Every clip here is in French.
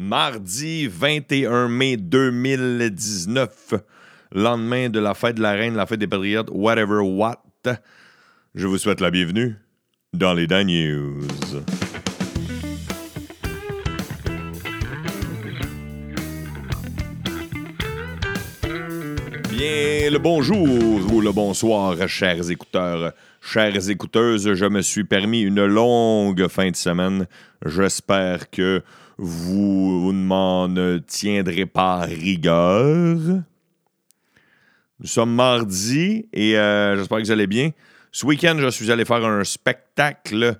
Mardi 21 mai 2019, lendemain de la fête de la reine, la fête des patriotes, whatever what. Je vous souhaite la bienvenue dans les Dan News. Bien le bonjour ou le bonsoir, chers écouteurs, chères écouteuses. Je me suis permis une longue fin de semaine. J'espère que vous, vous ne m'en tiendrez pas rigueur. Nous sommes mardi et euh, j'espère que vous allez bien. Ce week-end, je suis allé faire un spectacle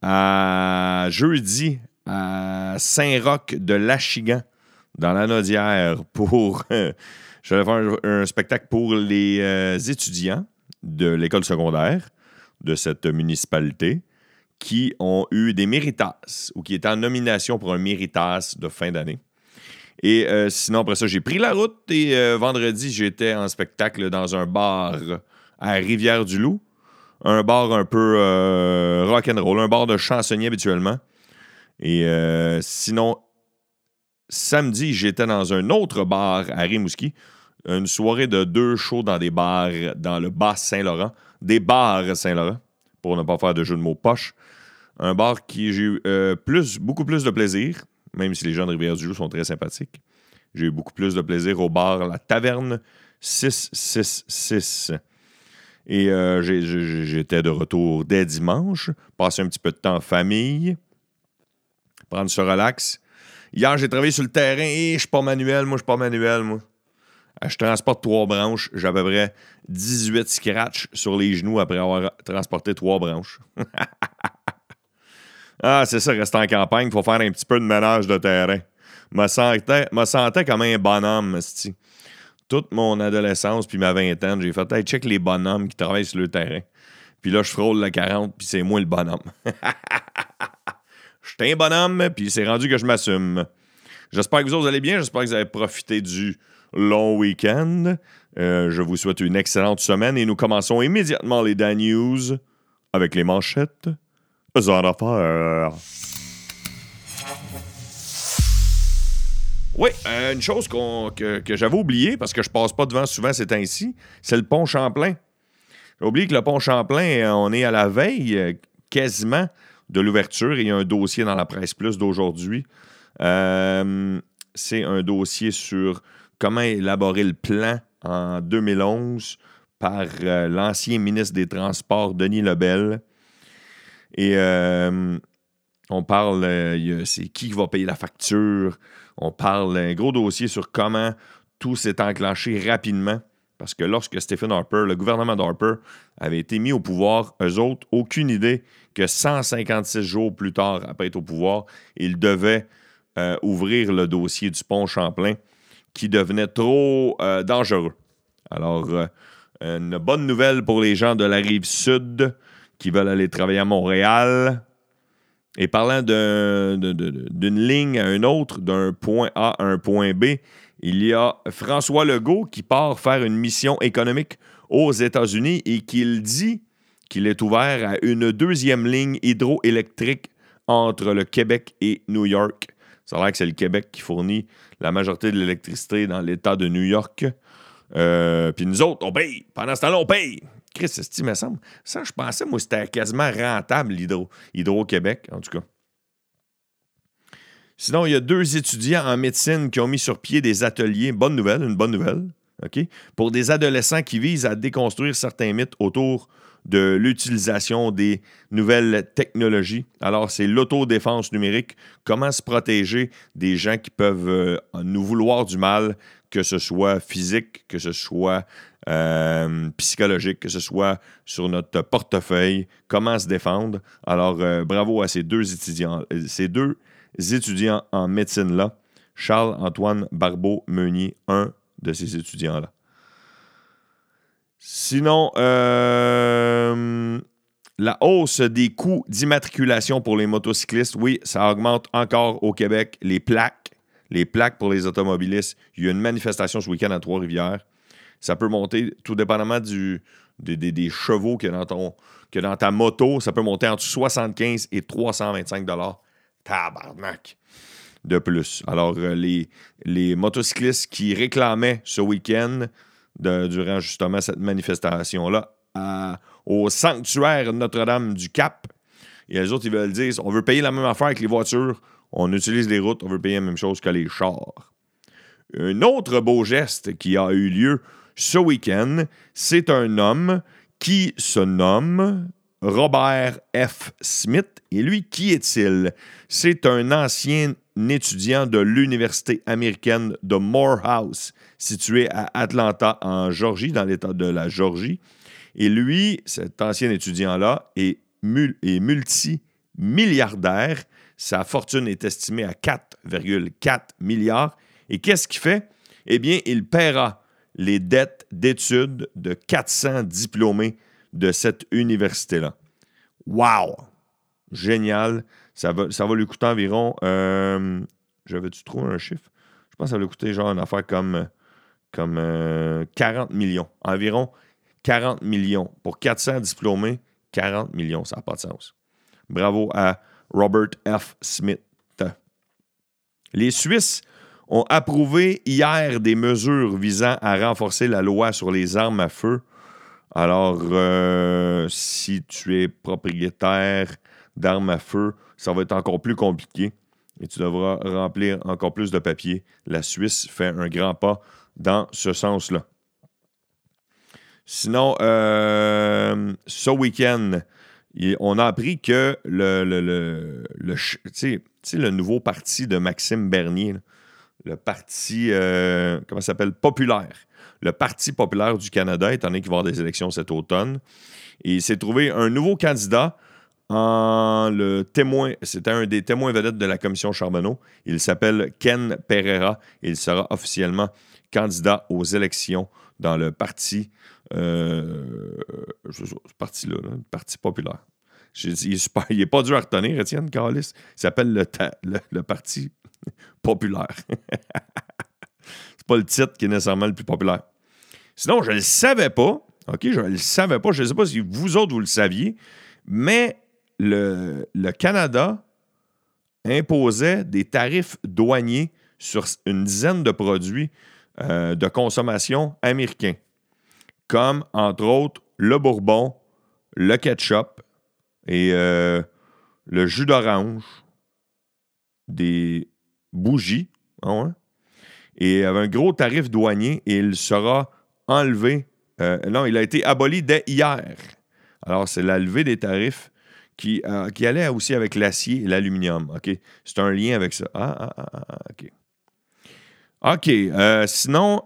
à jeudi à Saint-Roch de l'Achigan, dans la Nodière, pour. je vais faire un, spectacle pour les euh, étudiants de l'école secondaire de cette municipalité qui ont eu des méritas ou qui étaient en nomination pour un méritas de fin d'année. Et euh, sinon, après ça, j'ai pris la route et euh, vendredi, j'étais en spectacle dans un bar à Rivière-du-Loup. Un bar un peu euh, rock and roll, un bar de chansonniers habituellement. Et sinon, samedi, j'étais dans un autre bar à Rimouski. Une soirée de deux shows dans des bars dans le bas Saint-Laurent. Des bars Saint-Laurent, pour ne pas faire de jeu de mots poche. Un bar qui j'ai eu plus, beaucoup plus de plaisir même si les gens de Rivière-du-Loup sont très sympathiques. J'ai eu beaucoup plus de plaisir au bar La Taverne 666. Et euh, j'étais de retour dès dimanche, passer un petit peu de temps en famille, prendre ce relax. Hier, j'ai travaillé sur le terrain et je suis pas manuel, moi, je suis pas manuel, moi. Euh, je transporte trois branches. J'ai à peu près 18 scratchs sur les genoux après avoir transporté trois branches. Ah, c'est ça, rester en campagne, il faut faire un petit peu de ménage de terrain. Me sentais, me sentais comme un bonhomme, sti. Toute mon adolescence puis ma vingtaine, j'ai fait hey, check les bonhommes qui travaillent sur le terrain. Puis là, je frôle le 40, puis c'est moi le bonhomme. Je suis un bonhomme, puis c'est rendu que je m'assume. J'espère que vous allez bien. J'espère que vous avez profité du long week-end. Euh, je vous souhaite une excellente semaine et nous commençons immédiatement les Dan News avec les manchettes oui, euh, une chose que, j'avais oublié parce que je passe pas devant souvent ces temps-ci, c'est le pont Champlain. J'ai oublié que le pont Champlain, euh, on est à la veille quasiment de l'ouverture. Il y a un dossier dans la presse plus d'aujourd'hui. c'est un dossier sur comment élaborer le plan en 2011 par l'ancien ministre des Transports, Denis Lebel. Et euh, on parle, euh, c'est qui va payer la facture. On parle un gros dossier sur comment tout s'est enclenché rapidement. Parce que lorsque Stephen Harper, le gouvernement d'Harper, avait été mis au pouvoir, eux autres, aucune idée que 156 jours plus tard, après être au pouvoir, ils devaient euh, ouvrir le dossier du pont Champlain qui devenait trop dangereux. Alors, une bonne nouvelle pour les gens de la rive sud qui veulent aller travailler à Montréal. Et parlant d'une ligne à une autre, d'un point A à un point B, il y a François Legault qui part faire une mission économique aux États-Unis et qu'il dit qu'il est ouvert à une deuxième ligne hydroélectrique entre le Québec et New York. Ça a l'air que c'est le Québec qui fournit la majorité de l'électricité dans l'État de New York. Euh, puis nous autres, on paye. Pendant ce temps-là, on paye. Chris, ça me semble. Ça, je pensais, moi, c'était quasiment rentable, Hydro-Québec, en tout cas. Sinon, il y a deux étudiants en médecine qui ont mis sur pied des ateliers. Bonne nouvelle, une bonne nouvelle. OK? Pour des adolescents qui visent à déconstruire certains mythes autour de l'utilisation des nouvelles technologies. Alors, c'est l'autodéfense numérique. Comment se protéger des gens qui peuvent euh, nous vouloir du mal, que ce soit physique, que ce soit euh, psychologique, que ce soit sur notre portefeuille, comment se défendre? Alors, euh, bravo à ces deux étudiants, ces deux étudiants en médecine-là. Charles-Antoine Barbeau-Meunier, un de ces étudiants-là. Sinon, la hausse des coûts d'immatriculation pour les motocyclistes, oui, ça augmente encore au Québec. Les plaques, les plaques pour les automobilistes. Il y a une manifestation ce week-end à Trois-Rivières. Ça peut monter, tout dépendamment des, chevaux que dans, ton, dans ta moto, ça peut monter entre 75 et 325 Tabarnak. de plus. Alors, euh, les, les motocyclistes qui réclamaient ce week-end, durant justement cette manifestation-là, au sanctuaire Notre-Dame du Cap, et les autres, ils veulent dire on veut payer la même affaire que les voitures, on utilise les routes, on veut payer la même chose que les chars. Un autre beau geste qui a eu lieu ce week-end, c'est un homme qui se nomme Robert F. Smith. Et lui, qui est-il? C'est un ancien étudiant de l'Université américaine de Morehouse, située à Atlanta, en Georgie, dans l'État de la Georgie. Et lui, cet ancien étudiant-là, est, est multimilliardaire. Sa fortune est estimée à 4,4 milliards. Et qu'est-ce qu'il fait? Eh bien, il paiera les dettes d'études de 400 diplômés de cette université-là. Wow! Génial. Ça va, ça va lui coûter environ. Euh, J'avais-tu trouvé un chiffre? Je pense que ça va lui coûter genre une affaire comme, comme 40 euh, millions. Environ 40 millions. Pour 400 diplômés, 40 millions. Ça n'a pas de sens. Bravo à Robert F. Smith. Les Suisses ont approuvé hier des mesures visant à renforcer la loi sur les armes à feu. Alors, euh, si tu es propriétaire d'armes à feu, ça va être encore plus compliqué et tu devras remplir encore plus de papiers. La Suisse fait un grand pas dans ce sens-là. Sinon, euh, ce week-end, on a appris que le, le, le, nouveau parti de Maxime Bernier, le parti, euh, comment s'appelle, populaire. Le Parti populaire du Canada, étant donné qu'il va y avoir des élections cet automne. Il s'est trouvé un nouveau candidat le témoin. C'était un des témoins vedettes de la commission Charbonneau. Il s'appelle Ken Pereira. Il sera officiellement candidat aux élections dans le parti, euh, parti-là, le Parti populaire. il, n'est pas dur à retenir, Étienne Carlis. Il s'appelle le, le Parti populaire. c'est pas le titre qui est nécessairement le plus populaire. Sinon, je le savais pas. OK, je ne le savais pas. Je ne sais pas si vous autres, vous le saviez. Mais le, Canada imposait des tarifs douaniers sur une dizaine de produits euh, de consommation américains, comme entre autres le bourbon, le ketchup et euh, le jus d'orange, des bougie. Ah et avait un gros tarif douanier et il sera enlevé. Euh, non, il a été aboli dès hier. Alors, c'est la levée des tarifs qui, euh, qui allait aussi avec l'acier et l'aluminium. OK? C'est un lien avec ça. Ah, ah, ah, ah, ah OK. OK. Euh, sinon,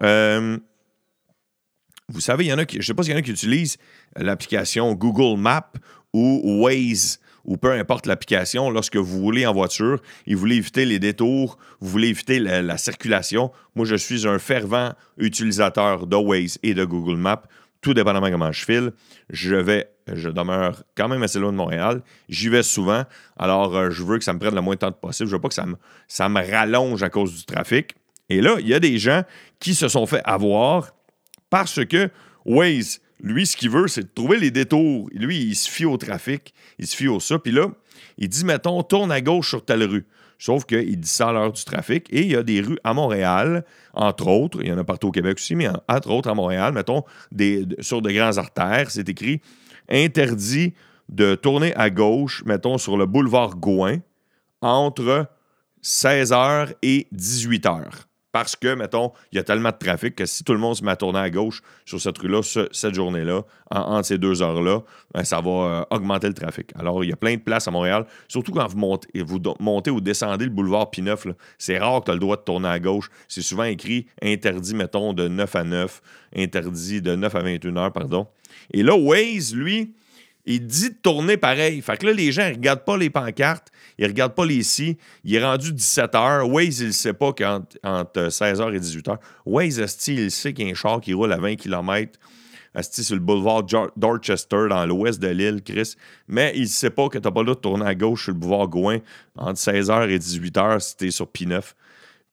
vous savez, il y en a qui, je ne sais pas s'il y en a qui utilisent l'application Google Maps ou Waze ou peu importe l'application, lorsque vous roulez en voiture et vous voulez éviter les détours, vous voulez éviter la, circulation, moi, je suis un fervent utilisateur de Waze et de Google Maps tout dépendamment comment je file. Je vais, je demeure quand même assez loin de Montréal. J'y vais souvent. Alors, euh, je veux que ça me prenne le moins de temps possible. Je veux pas que ça me, ça me rallonge à cause du trafic. Et là, il y a des gens qui se sont fait avoir parce que Waze lui, ce qu'il veut, c'est de trouver les détours. Lui, il se fie au trafic, il se fie au ça. Puis là, il dit, mettons, tourne à gauche sur telle rue. Sauf qu'il dit ça à l'heure du trafic. Et il y a des rues à Montréal, entre autres, il y en a partout au Québec aussi, mais entre autres à Montréal, mettons, sur de grands artères, c'est écrit interdit de tourner à gauche, mettons, sur le boulevard Gouin, entre 16h et 18h parce que, mettons, il y a tellement de trafic que si tout le monde se met à tourner à gauche sur cette rue-là, cette journée-là, entre ces deux heures-là, ben, ça va euh, augmenter le trafic. Alors, il y a plein de places à Montréal, surtout quand vous montez, ou descendez le boulevard P9. C'est rare que tu as le droit de tourner à gauche. C'est souvent écrit interdit, mettons, de 9 à 9, interdit de 9 à 21 heures, pardon. Et là, Waze, lui, il dit de tourner pareil. Fait que là, les gens ne regardent pas les pancartes, il ne regarde pas les si. Il est rendu 17h. Waze, il ne sait pas qu'entre 16h et 18h. Waze, il sait qu'il y a un char qui roule à 20 km sur le boulevard Dorchester, dans l'ouest de l'île, Chris. Mais il ne sait pas que tu n'as pas le droit de tourner à gauche sur le boulevard Gouin entre 16h et 18h si sur P9.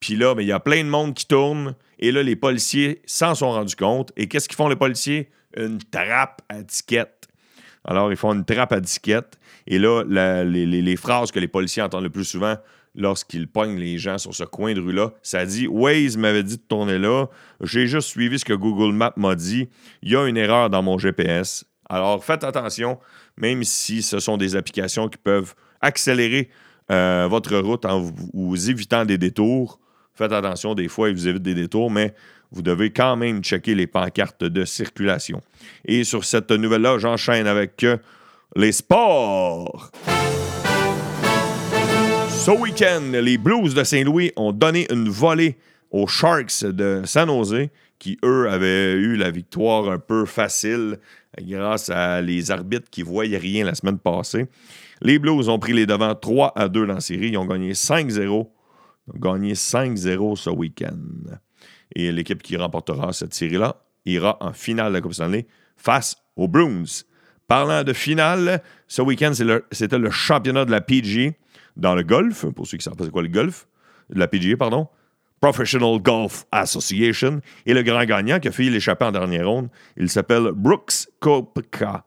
Puis là, il y a plein de monde qui tourne. Et là, les policiers s'en sont rendus compte. Et qu'est-ce qu'ils font, les policiers? Une trappe à ticket. Alors, ils font une trappe à disquette. Et là, les, phrases que les policiers entendent le plus souvent lorsqu'il pogne les gens sur ce coin de rue-là. Ça dit Waze m'avait dit de tourner là. J'ai juste suivi ce que Google Maps m'a dit. Il y a une erreur dans mon GPS. Alors faites attention, même si ce sont des applications qui peuvent accélérer euh, votre route en vous, évitant des détours. Faites attention, des fois, ils vous évitent des détours, mais vous devez quand même checker les pancartes de circulation. Et sur cette nouvelle-là, j'enchaîne avec euh, les sports. Ce week-end, les Blues de Saint-Louis ont donné une volée aux Sharks de San Jose, qui, eux, avaient eu la victoire un peu facile grâce à les arbitres qui ne voyaient rien la semaine passée. Les Blues ont pris les devants 3 à 2 dans la série. Ils ont gagné 5-0. Ils ont gagné 5-0 ce week-end. Et l'équipe qui remportera cette série-là ira en finale de la Coupe Stanley face aux Bruins. Parlant de finale, ce week-end, c'était le, championnat de la PG dans le golf, pour ceux qui savent pas c'est quoi le golf, de la PGA, pardon, Professional Golf Association, et le grand gagnant qui a fait l'échapper en dernière ronde, il s'appelle Brooks Koepka.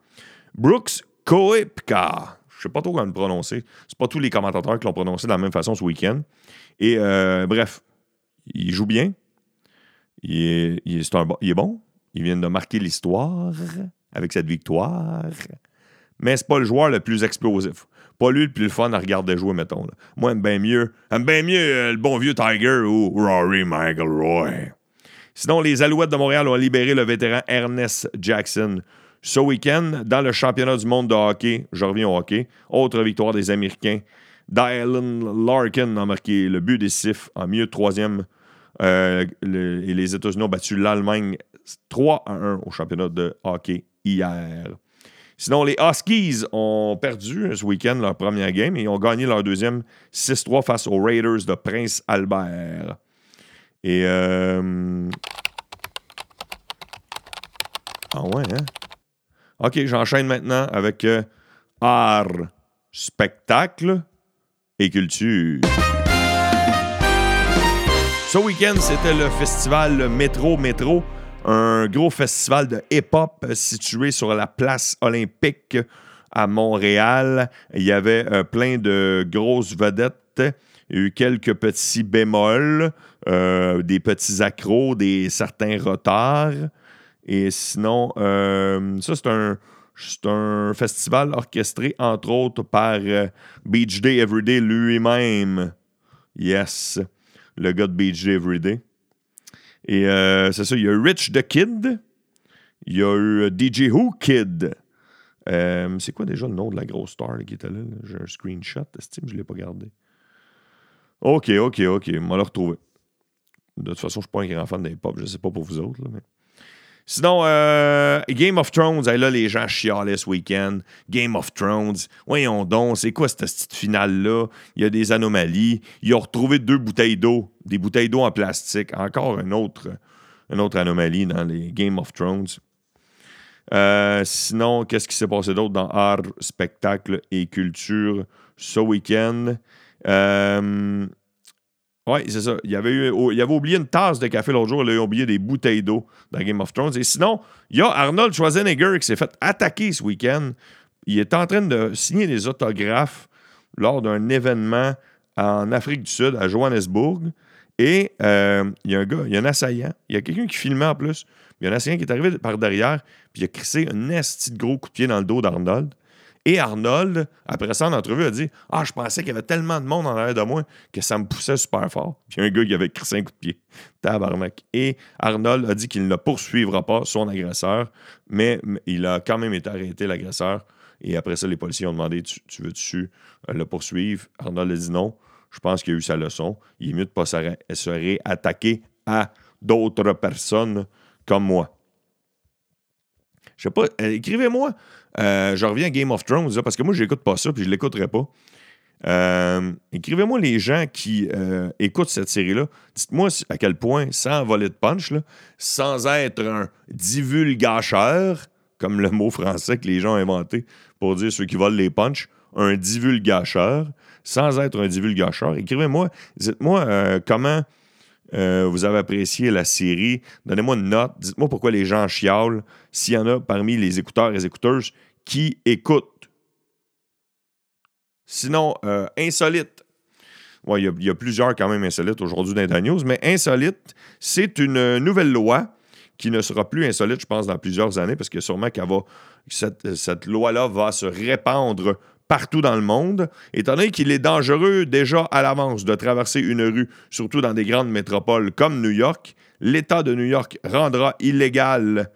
Brooks Koepka. Je sais pas trop comment le prononcer. C'est pas tous les commentateurs qui l'ont prononcé de la même façon ce week-end. Et euh, bref, il joue bien. Il est, bon. Il vient de marquer l'histoire avec cette victoire. Mais c'est pas le joueur le plus explosif. Pas lui le plus fun à regarder jouer, mettons. Moi, j'aime bien mieux. J'aime bien mieux euh, le bon vieux Tiger ou Rory McIlroy. Sinon, les Alouettes de Montréal ont libéré le vétéran Ernest Jackson ce week-end dans le championnat du monde de hockey. Je reviens au hockey. Autre victoire des Américains. Dylan Larkin a marqué le but décisif en milieu troisième. Euh, et les États-Unis ont battu l'Allemagne 3 à 1 au championnat de hockey hier. Sinon, les Huskies ont perdu ce week-end leur première game et ont gagné leur deuxième 6-3 face aux Raiders de Prince Albert. Et. Euh... Ah ouais, hein? OK, j'enchaîne maintenant avec euh, art, spectacle et culture. Ce week-end, c'était le festival Métro Métro un gros festival de hip-hop situé sur la place olympique à Montréal. Il y avait euh, plein de grosses vedettes. Il y a eu quelques petits bémols, euh, des petits accros, des certains retards. Et sinon, euh, ça, c'est un, un, festival orchestré, entre autres, par Beach Day Everyday lui-même. Yes, le gars de Day Everyday. Et euh, c'est ça, il y a Rich the Kid, il y a eu euh, DJ Who Kid. Euh, c'est quoi déjà le nom de la grosse star qui était là? J'ai un screenshot, estime, je ne l'ai pas gardé. Ok, ok, ok, on va le retrouver. De toute façon, je ne suis pas un grand fan des pop, je ne sais pas pour vous autres. mais... Sinon, euh, Game of Thrones, là, les gens chialaient ce week-end. Game of Thrones, voyons donc, c'est quoi cette petite finale-là? Il y a des anomalies. Ils ont retrouvé deux bouteilles d'eau, des bouteilles d'eau en plastique. Encore une autre, autre anomalie dans les Game of Thrones. Euh, sinon, qu'est-ce qui s'est passé d'autre dans art, spectacle et culture ce week-end? Euh, oui, c'est ça. Il avait, eu, il avait oublié une tasse de café l'autre jour, il avait oublié des bouteilles d'eau dans Game of Thrones. Et sinon, il y a Arnold Schwarzenegger qui s'est fait attaquer ce week-end. Il est en train de signer des autographes lors d'un événement en Afrique du Sud, à Johannesburg. Et euh, il y a un gars, il y a un assaillant. Il y a quelqu'un qui filmait en plus. Il y a un assaillant qui est arrivé par derrière, puis il a crissé un esti de gros coup de pied dans le dos d'Arnold. Et Arnold, après ça, en entrevue, a dit Ah, je pensais qu'il y avait tellement de monde en arrière de moi que ça me poussait super fort. Puis un gars qui avait crissé un coup de pied. Tabarnak. Et Arnold a dit qu'il ne poursuivra pas son agresseur, mais il a quand même été arrêté, l'agresseur. Et après ça, les policiers ont demandé Tu, veux-tu euh, le poursuivre Arnold a dit non. Je pense qu'il a eu sa leçon. Il est mieux de ne pas se réattaquer à d'autres personnes comme moi. Je sais pas, euh, écrivez-moi. Euh, je reviens à Game of Thrones, parce que moi, je n'écoute pas ça, puis je ne l'écouterai pas. Euh, écrivez-moi les gens qui écoutent cette série-là. Dites-moi à quel point, sans voler de punch, sans être un divulgacheur, comme le mot français que les gens ont inventé pour dire ceux qui volent les punch, un divulgacheur, sans être un divulgacheur. Écrivez-moi, dites-moi comment euh, vous avez apprécié la série. Donnez-moi une note. Dites-moi pourquoi les gens chiolent. S'il y en a parmi les écouteurs et les écouteuses qui écoutent. Sinon, euh, insolite. Il, y a, plusieurs quand même insolites aujourd'hui dans news, mais insolite, c'est une nouvelle loi qui ne sera plus insolite, je pense, dans plusieurs années, parce que sûrement qu'elle va, cette loi-là va se répandre partout dans le monde, étant donné qu'il est dangereux déjà à l'avance de traverser une rue, surtout dans des grandes métropoles comme New York, l'État de New York rendra illégal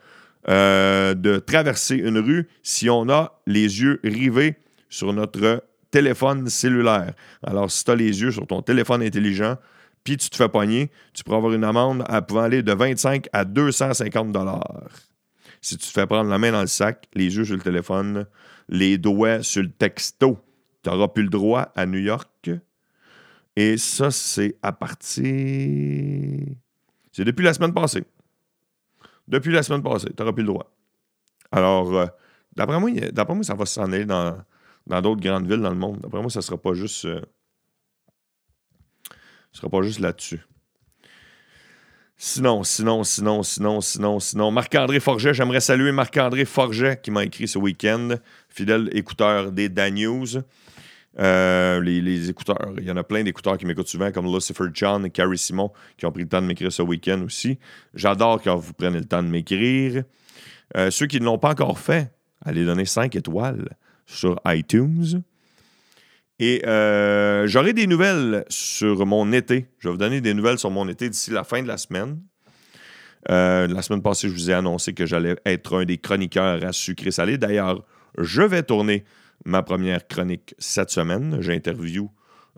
euh, de traverser une rue si on a les yeux rivés sur notre téléphone cellulaire. Alors, si tu as les yeux sur ton téléphone intelligent, puis tu te fais poigner, tu pourras avoir une amende à pouvant aller de 25 à 250 dollars. Si tu te fais prendre la main dans le sac, les yeux sur le téléphone, les doigts sur le texto, tu n'auras plus le droit à New York. Et ça, c'est à partir. C'est depuis la semaine passée. Depuis la semaine passée, tu n'auras plus le droit. Alors, euh, d'après moi, ça va s'en aller dans d'autres grandes villes dans le monde. D'après moi, ça ne sera pas juste. Euh, sera pas juste là-dessus. Sinon, sinon, sinon, sinon, sinon, sinon. Marc-André Forget, j'aimerais saluer Marc-André Forget qui m'a écrit ce week-end, fidèle écouteur des Dan News. Euh, les, écouteurs, il y en a plein d'écouteurs qui m'écoutent souvent, comme Lucifer John et Carrie Simon, qui ont pris le temps de m'écrire ce week-end aussi. J'adore quand vous prenez le temps de m'écrire. Euh, ceux qui ne l'ont pas encore fait, allez donner 5 étoiles sur iTunes. Et euh, j'aurai des nouvelles sur mon été. Je vais vous donner des nouvelles sur mon été d'ici la fin de la semaine. Euh, la semaine passée, je vous ai annoncé que j'allais être un des chroniqueurs à sucré salé. D'ailleurs, je vais tourner ma première chronique cette semaine. J'interview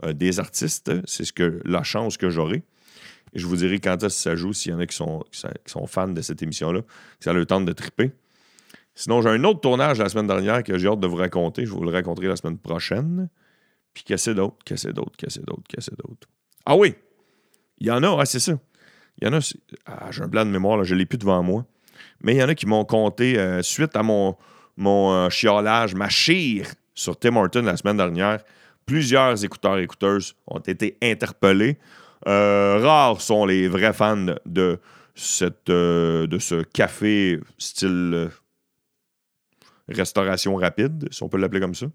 euh, des artistes. C'est ce que la chance que j'aurai. je vous dirai quand est-ce que ça joue, s'il y en a qui sont, fans de cette émission-là, que ça le temps de triper. Sinon, j'ai un autre tournage la semaine dernière que j'ai hâte de vous raconter. Je vous le raconter la semaine prochaine. Puis qu'est-ce d'autre, qu'est-ce d'autre, qu'est-ce. Ah oui! Il y en a, ah, c'est ça. Il y en a, ah, j'ai un blanc de mémoire, là, je ne l'ai plus devant moi. Mais il y en a qui m'ont compté, euh, suite à mon, mon euh, chiolage, ma chire sur Tim Horton la semaine dernière, plusieurs écouteurs et écouteuses ont été interpellés. Euh, rares sont les vrais fans de, cette, de ce café style restauration rapide, si on peut l'appeler comme ça.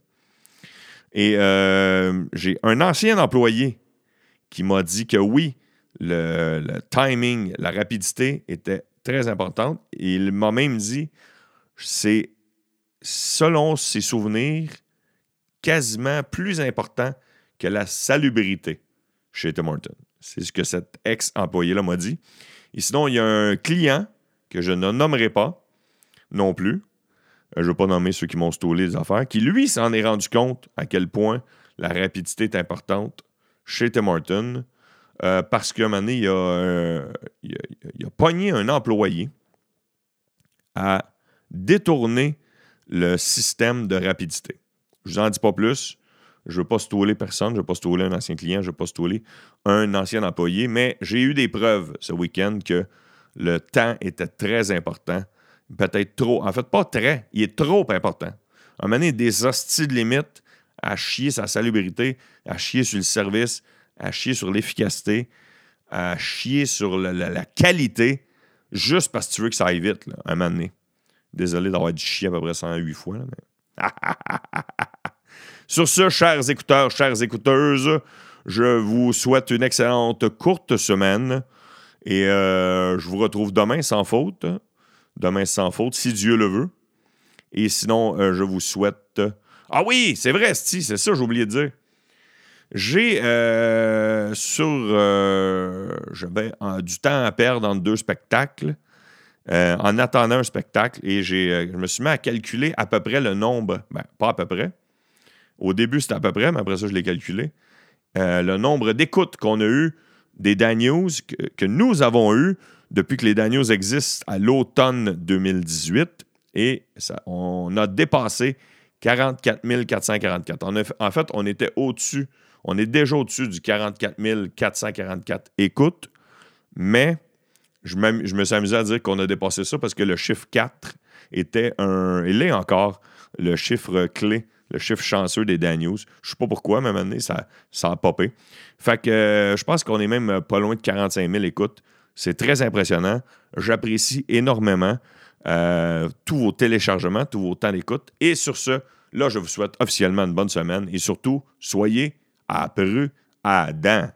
Et euh, j'ai un ancien employé qui m'a dit que oui, le, timing, la rapidité était très importante. Il m'a même dit, c'est selon ses souvenirs, quasiment plus important que la salubrité chez Tim. C'est ce que cet ex-employé-là m'a dit. Et sinon, il y a un client que je ne nommerai pas non plus, je ne veux pas nommer ceux qui m'ont stoulé les affaires, qui lui s'en est rendu compte à quel point la rapidité est importante chez Tim Horton, euh, parce qu'à un moment donné, il a, euh, il, a, pogné un employé à détourner le système de rapidité. Je vous en dis pas plus. Je ne veux pas stouler personne, je ne veux pas stouler un ancien client, je ne veux pas stouler un ancien employé, mais j'ai eu des preuves ce week-end que le temps était très important peut-être trop. En fait, pas très, il est trop important. À un moment donné, des hosties de limite à chier sa salubrité, à chier sur le service, à chier sur l'efficacité, à chier sur la, qualité, juste parce que tu veux que ça aille vite, là, un moment donné. Désolé d'avoir dit chier à peu près 108 fois. sur ce, chers écouteurs, chères écouteuses, je vous souhaite une excellente courte semaine et euh, je vous retrouve demain sans faute demain sans faute, si Dieu le veut. Et sinon, euh, je vous souhaite. Ah oui, c'est vrai, c'est ça, j'ai oublié de dire. J'ai euh, sur. Euh, du temps à perdre entre deux spectacles. en attendant un spectacle, et je me suis mis à calculer à peu près le nombre. Ben, pas à peu près. Au début, c'était à peu près, mais après ça, je l'ai calculé. le nombre d'écoutes qu'on a eu des Dan News que, que nous avons eu depuis que les Daniels existent à l'automne 2018 et on a dépassé 44 444. en fait, on était au-dessus, on est déjà au-dessus du 44 444 écoutes, mais je, me suis amusé à dire qu'on a dépassé ça parce que le chiffre 4 était un, il est encore le chiffre clé, le chiffre chanceux des Daniels. Je ne sais pas pourquoi, mais à un moment donné, ça, ça a popé. Fait que euh, je pense qu'on est même pas loin de 45 000 écoutes. C'est très impressionnant. J'apprécie énormément euh, tous vos téléchargements, tous vos temps d'écoute. Et sur ce, là, je vous souhaite officiellement une bonne semaine et surtout, soyez à Adam.